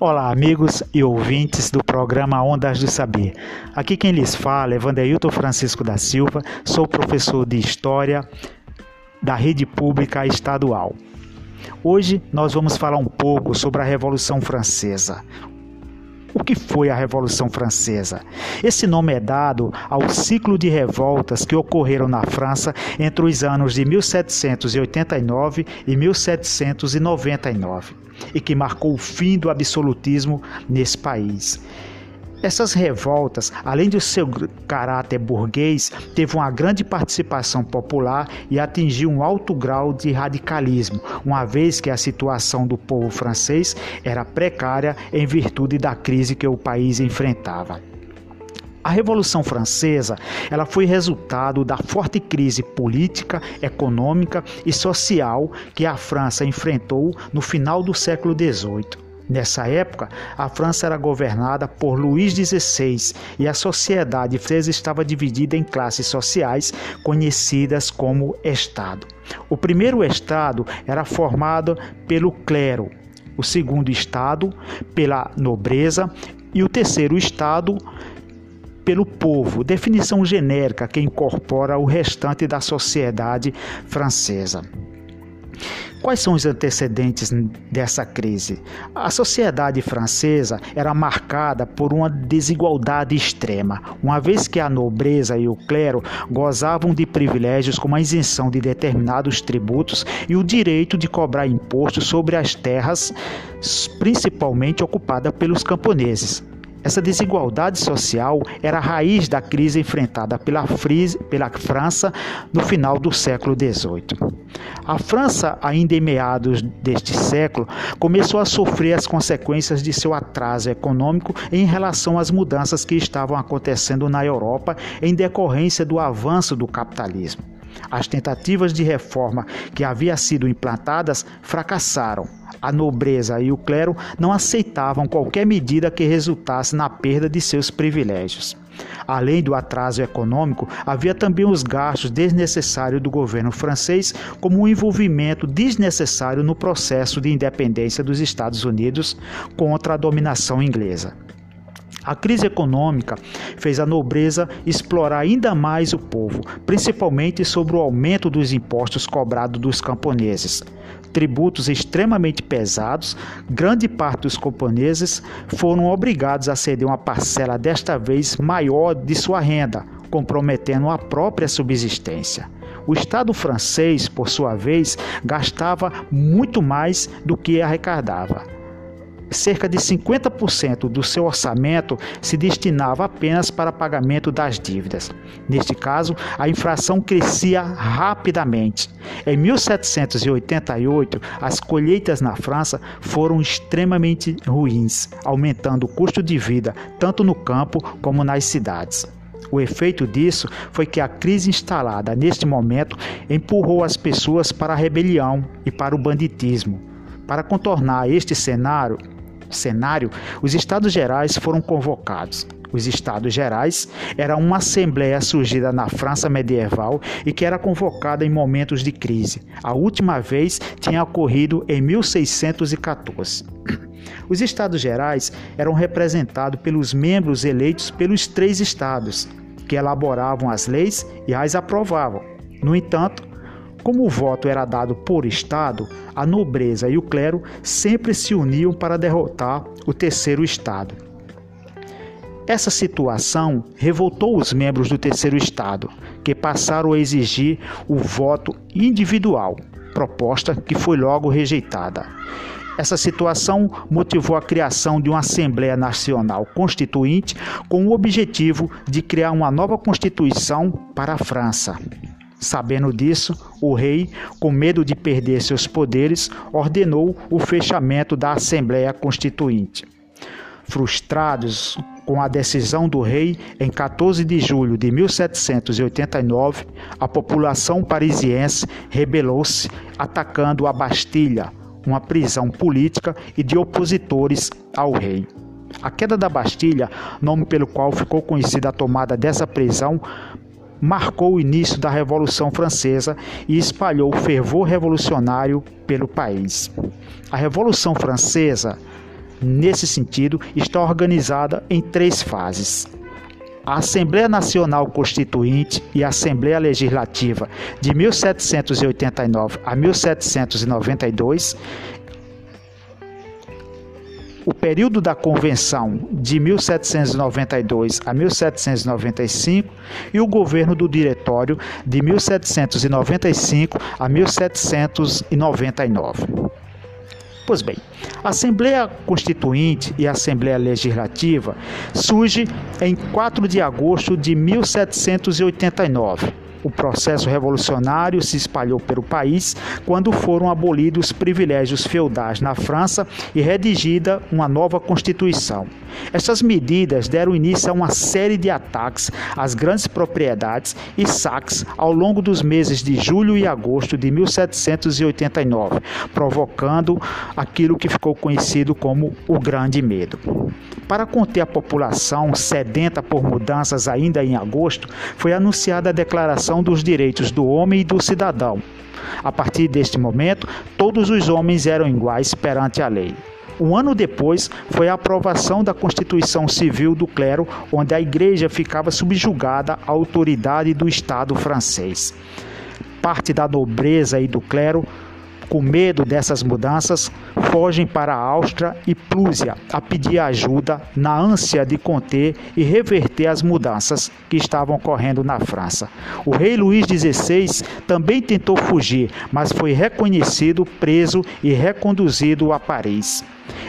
Olá, amigos e ouvintes do programa Ondas do Saber. Aqui quem lhes fala é Vanderilton Francisco da Silva, sou professor de História da Rede Pública Estadual. Hoje nós vamos falar um pouco sobre a Revolução Francesa, o que foi a Revolução Francesa? Esse nome é dado ao ciclo de revoltas que ocorreram na França entre os anos de 1789 e 1799 e que marcou o fim do absolutismo nesse país. Essas revoltas, além do seu caráter burguês, teve uma grande participação popular e atingiu um alto grau de radicalismo, uma vez que a situação do povo francês era precária em virtude da crise que o país enfrentava. A Revolução Francesa ela foi resultado da forte crise política, econômica e social que a França enfrentou no final do século XVIII. Nessa época, a França era governada por Luís XVI e a sociedade francesa estava dividida em classes sociais conhecidas como Estado. O primeiro Estado era formado pelo clero, o segundo Estado pela nobreza e o terceiro Estado pelo povo, definição genérica que incorpora o restante da sociedade francesa. Quais são os antecedentes dessa crise? A sociedade francesa era marcada por uma desigualdade extrema, uma vez que a nobreza e o clero gozavam de privilégios como a isenção de determinados tributos e o direito de cobrar impostos sobre as terras, principalmente ocupadas pelos camponeses. Essa desigualdade social era a raiz da crise enfrentada pela, pela França no final do século XVIII. A França, ainda em meados deste século, começou a sofrer as consequências de seu atraso econômico em relação às mudanças que estavam acontecendo na Europa em decorrência do avanço do capitalismo. As tentativas de reforma que haviam sido implantadas fracassaram. A nobreza e o clero não aceitavam qualquer medida que resultasse na perda de seus privilégios. Além do atraso econômico, havia também os gastos desnecessários do governo francês, como o envolvimento desnecessário no processo de independência dos Estados Unidos contra a dominação inglesa. A crise econômica fez a nobreza explorar ainda mais o povo, principalmente sobre o aumento dos impostos cobrados dos camponeses. Tributos extremamente pesados, grande parte dos camponeses foram obrigados a ceder uma parcela desta vez maior de sua renda, comprometendo a própria subsistência. O Estado francês, por sua vez, gastava muito mais do que arrecadava cerca de 50% do seu orçamento se destinava apenas para pagamento das dívidas. Neste caso, a inflação crescia rapidamente. Em 1788, as colheitas na França foram extremamente ruins, aumentando o custo de vida tanto no campo como nas cidades. O efeito disso foi que a crise instalada neste momento empurrou as pessoas para a rebelião e para o banditismo. Para contornar este cenário, cenário, os Estados Gerais foram convocados. Os Estados Gerais era uma assembleia surgida na França medieval e que era convocada em momentos de crise. A última vez tinha ocorrido em 1614. Os Estados Gerais eram representados pelos membros eleitos pelos três estados, que elaboravam as leis e as aprovavam. No entanto, como o voto era dado por Estado, a nobreza e o clero sempre se uniam para derrotar o terceiro Estado. Essa situação revoltou os membros do terceiro Estado, que passaram a exigir o voto individual, proposta que foi logo rejeitada. Essa situação motivou a criação de uma Assembleia Nacional Constituinte com o objetivo de criar uma nova Constituição para a França. Sabendo disso, o rei, com medo de perder seus poderes, ordenou o fechamento da Assembleia Constituinte. Frustrados com a decisão do rei, em 14 de julho de 1789, a população parisiense rebelou-se, atacando a Bastilha, uma prisão política e de opositores ao rei. A queda da Bastilha, nome pelo qual ficou conhecida a tomada dessa prisão, marcou o início da Revolução Francesa e espalhou o fervor revolucionário pelo país. A Revolução Francesa nesse sentido, está organizada em três fases. A Assembleia Nacional Constituinte e a Assembleia Legislativa de 1789 a 1792 o período da Convenção de 1792 a 1795 e o governo do Diretório de 1795 a 1799. Pois bem, a Assembleia Constituinte e a Assembleia Legislativa surge em 4 de agosto de 1789 o processo revolucionário se espalhou pelo país quando foram abolidos os privilégios feudais na França e redigida uma nova Constituição. Essas medidas deram início a uma série de ataques às grandes propriedades e saques ao longo dos meses de julho e agosto de 1789, provocando aquilo que ficou conhecido como o Grande Medo. Para conter a população sedenta por mudanças ainda em agosto, foi anunciada a Declaração dos Direitos do Homem e do Cidadão. A partir deste momento, todos os homens eram iguais perante a lei. Um ano depois foi a aprovação da Constituição Civil do Clero, onde a Igreja ficava subjugada à autoridade do Estado francês. Parte da nobreza e do clero com medo dessas mudanças, fogem para a Áustria e Prússia a pedir ajuda na ânsia de conter e reverter as mudanças que estavam ocorrendo na França. O rei Luís XVI também tentou fugir, mas foi reconhecido, preso e reconduzido a Paris.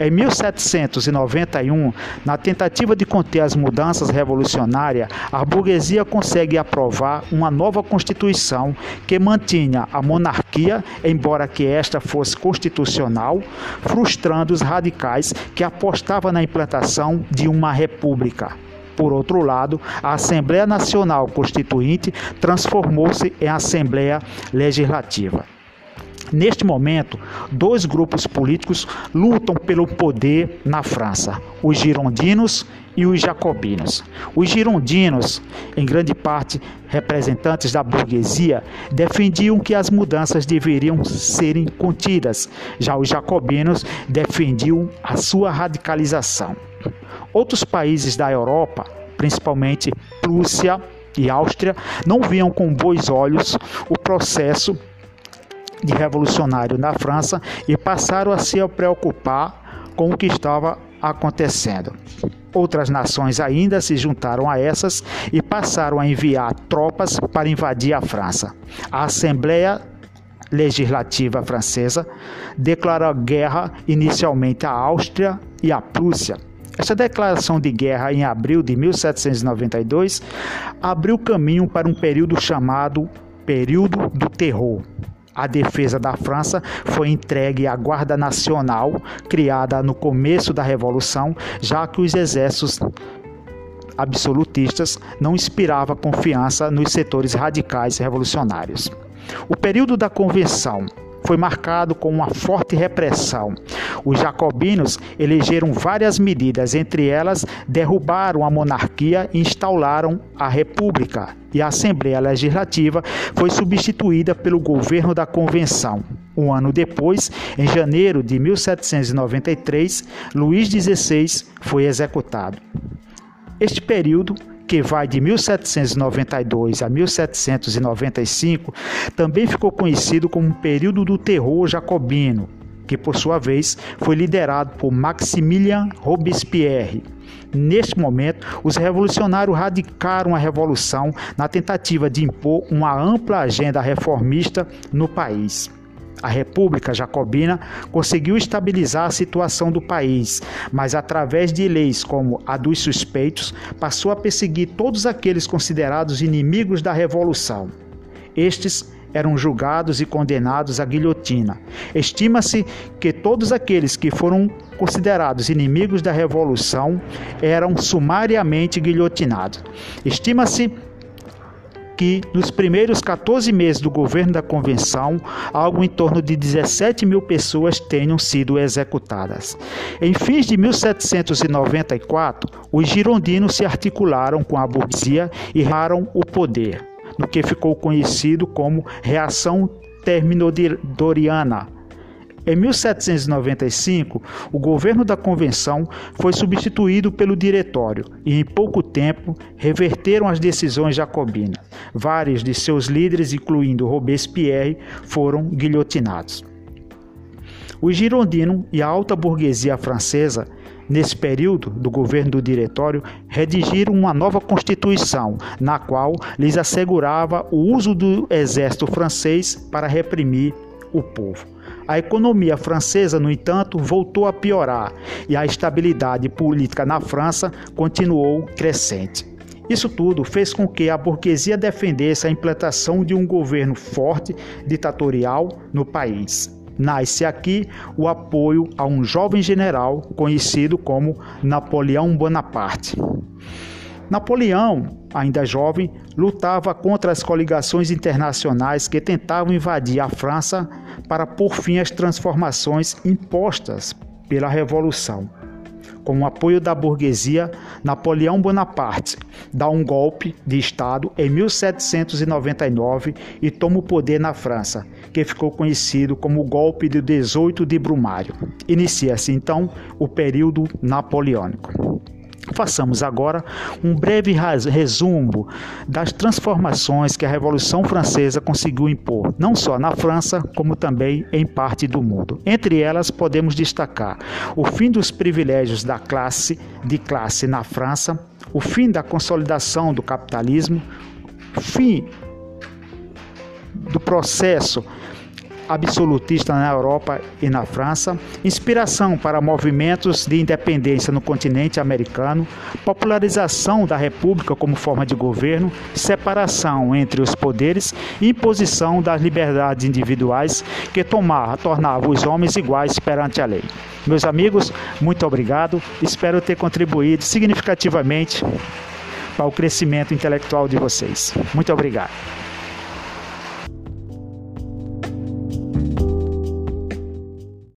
Em 1791, na tentativa de conter as mudanças revolucionárias, a burguesia consegue aprovar uma nova constituição que mantinha a monarquia, embora que esta fosse constitucional, frustrando os radicais que apostavam na implantação de uma república. Por outro lado, a Assembleia Nacional Constituinte transformou-se em Assembleia Legislativa. Neste momento, dois grupos políticos lutam pelo poder na França: os girondinos e os jacobinos. Os girondinos, em grande parte representantes da burguesia, defendiam que as mudanças deveriam serem contidas. Já os jacobinos defendiam a sua radicalização. Outros países da Europa, principalmente Prússia e Áustria, não viam com bons olhos o processo de revolucionário na França e passaram a se preocupar com o que estava acontecendo. Outras nações ainda se juntaram a essas e passaram a enviar tropas para invadir a França. A Assembleia Legislativa Francesa declarou guerra inicialmente à Áustria e à Prússia. Esta declaração de guerra em abril de 1792 abriu caminho para um período chamado Período do Terror, a defesa da França foi entregue à Guarda Nacional, criada no começo da Revolução, já que os exércitos absolutistas não inspiravam confiança nos setores radicais revolucionários. O período da Convenção foi marcado com uma forte repressão. Os jacobinos elegeram várias medidas, entre elas derrubaram a monarquia e instauraram a república. E a Assembleia Legislativa foi substituída pelo governo da Convenção. Um ano depois, em janeiro de 1793, Luís XVI foi executado. Este período que vai de 1792 a 1795, também ficou conhecido como período do terror jacobino, que por sua vez foi liderado por Maximilien Robespierre. Neste momento, os revolucionários radicaram a revolução na tentativa de impor uma ampla agenda reformista no país. A República Jacobina conseguiu estabilizar a situação do país, mas através de leis como a dos suspeitos, passou a perseguir todos aqueles considerados inimigos da revolução. Estes eram julgados e condenados à guilhotina. Estima-se que todos aqueles que foram considerados inimigos da revolução eram sumariamente guilhotinados. Estima-se que nos primeiros 14 meses do governo da convenção, algo em torno de 17 mil pessoas tenham sido executadas. Em fins de 1794, os girondinos se articularam com a burguesia e raram o poder, no que ficou conhecido como Reação Terminodoriana Em 1795, o governo da convenção foi substituído pelo diretório e, em pouco tempo, reverteram as decisões jacobinas. Vários de seus líderes, incluindo Robespierre, foram guilhotinados. O girondino e a alta burguesia francesa Nesse período do governo do Diretório, redigiram uma nova Constituição, na qual lhes assegurava o uso do exército francês para reprimir o povo. A economia francesa, no entanto, voltou a piorar e a estabilidade política na França continuou crescente. Isso tudo fez com que a burguesia defendesse a implantação de um governo forte, ditatorial no país. Nasce aqui o apoio a um jovem general conhecido como Napoleão Bonaparte. Napoleão, ainda jovem, lutava contra as coligações internacionais que tentavam invadir a França para pôr fim às transformações impostas pela Revolução. Com o apoio da burguesia, Napoleão Bonaparte dá um golpe de Estado em 1799 e toma o poder na França, que ficou conhecido como o golpe de 18 de Brumário. Inicia-se então o período napoleônico. Façamos agora um breve resumo das transformações que a Revolução Francesa conseguiu impor, não só na França, como também em parte do mundo. Entre elas, podemos destacar o fim dos privilégios da classe de classe na França, o fim da consolidação do capitalismo, fim do processo absolutista na Europa e na França, inspiração para movimentos de independência no continente americano, popularização da República como forma de governo, separação entre os poderes e imposição das liberdades individuais que tomava, tornava os homens iguais perante a lei. Meus amigos, muito obrigado. Espero ter contribuído significativamente para o crescimento intelectual de vocês. Muito obrigado.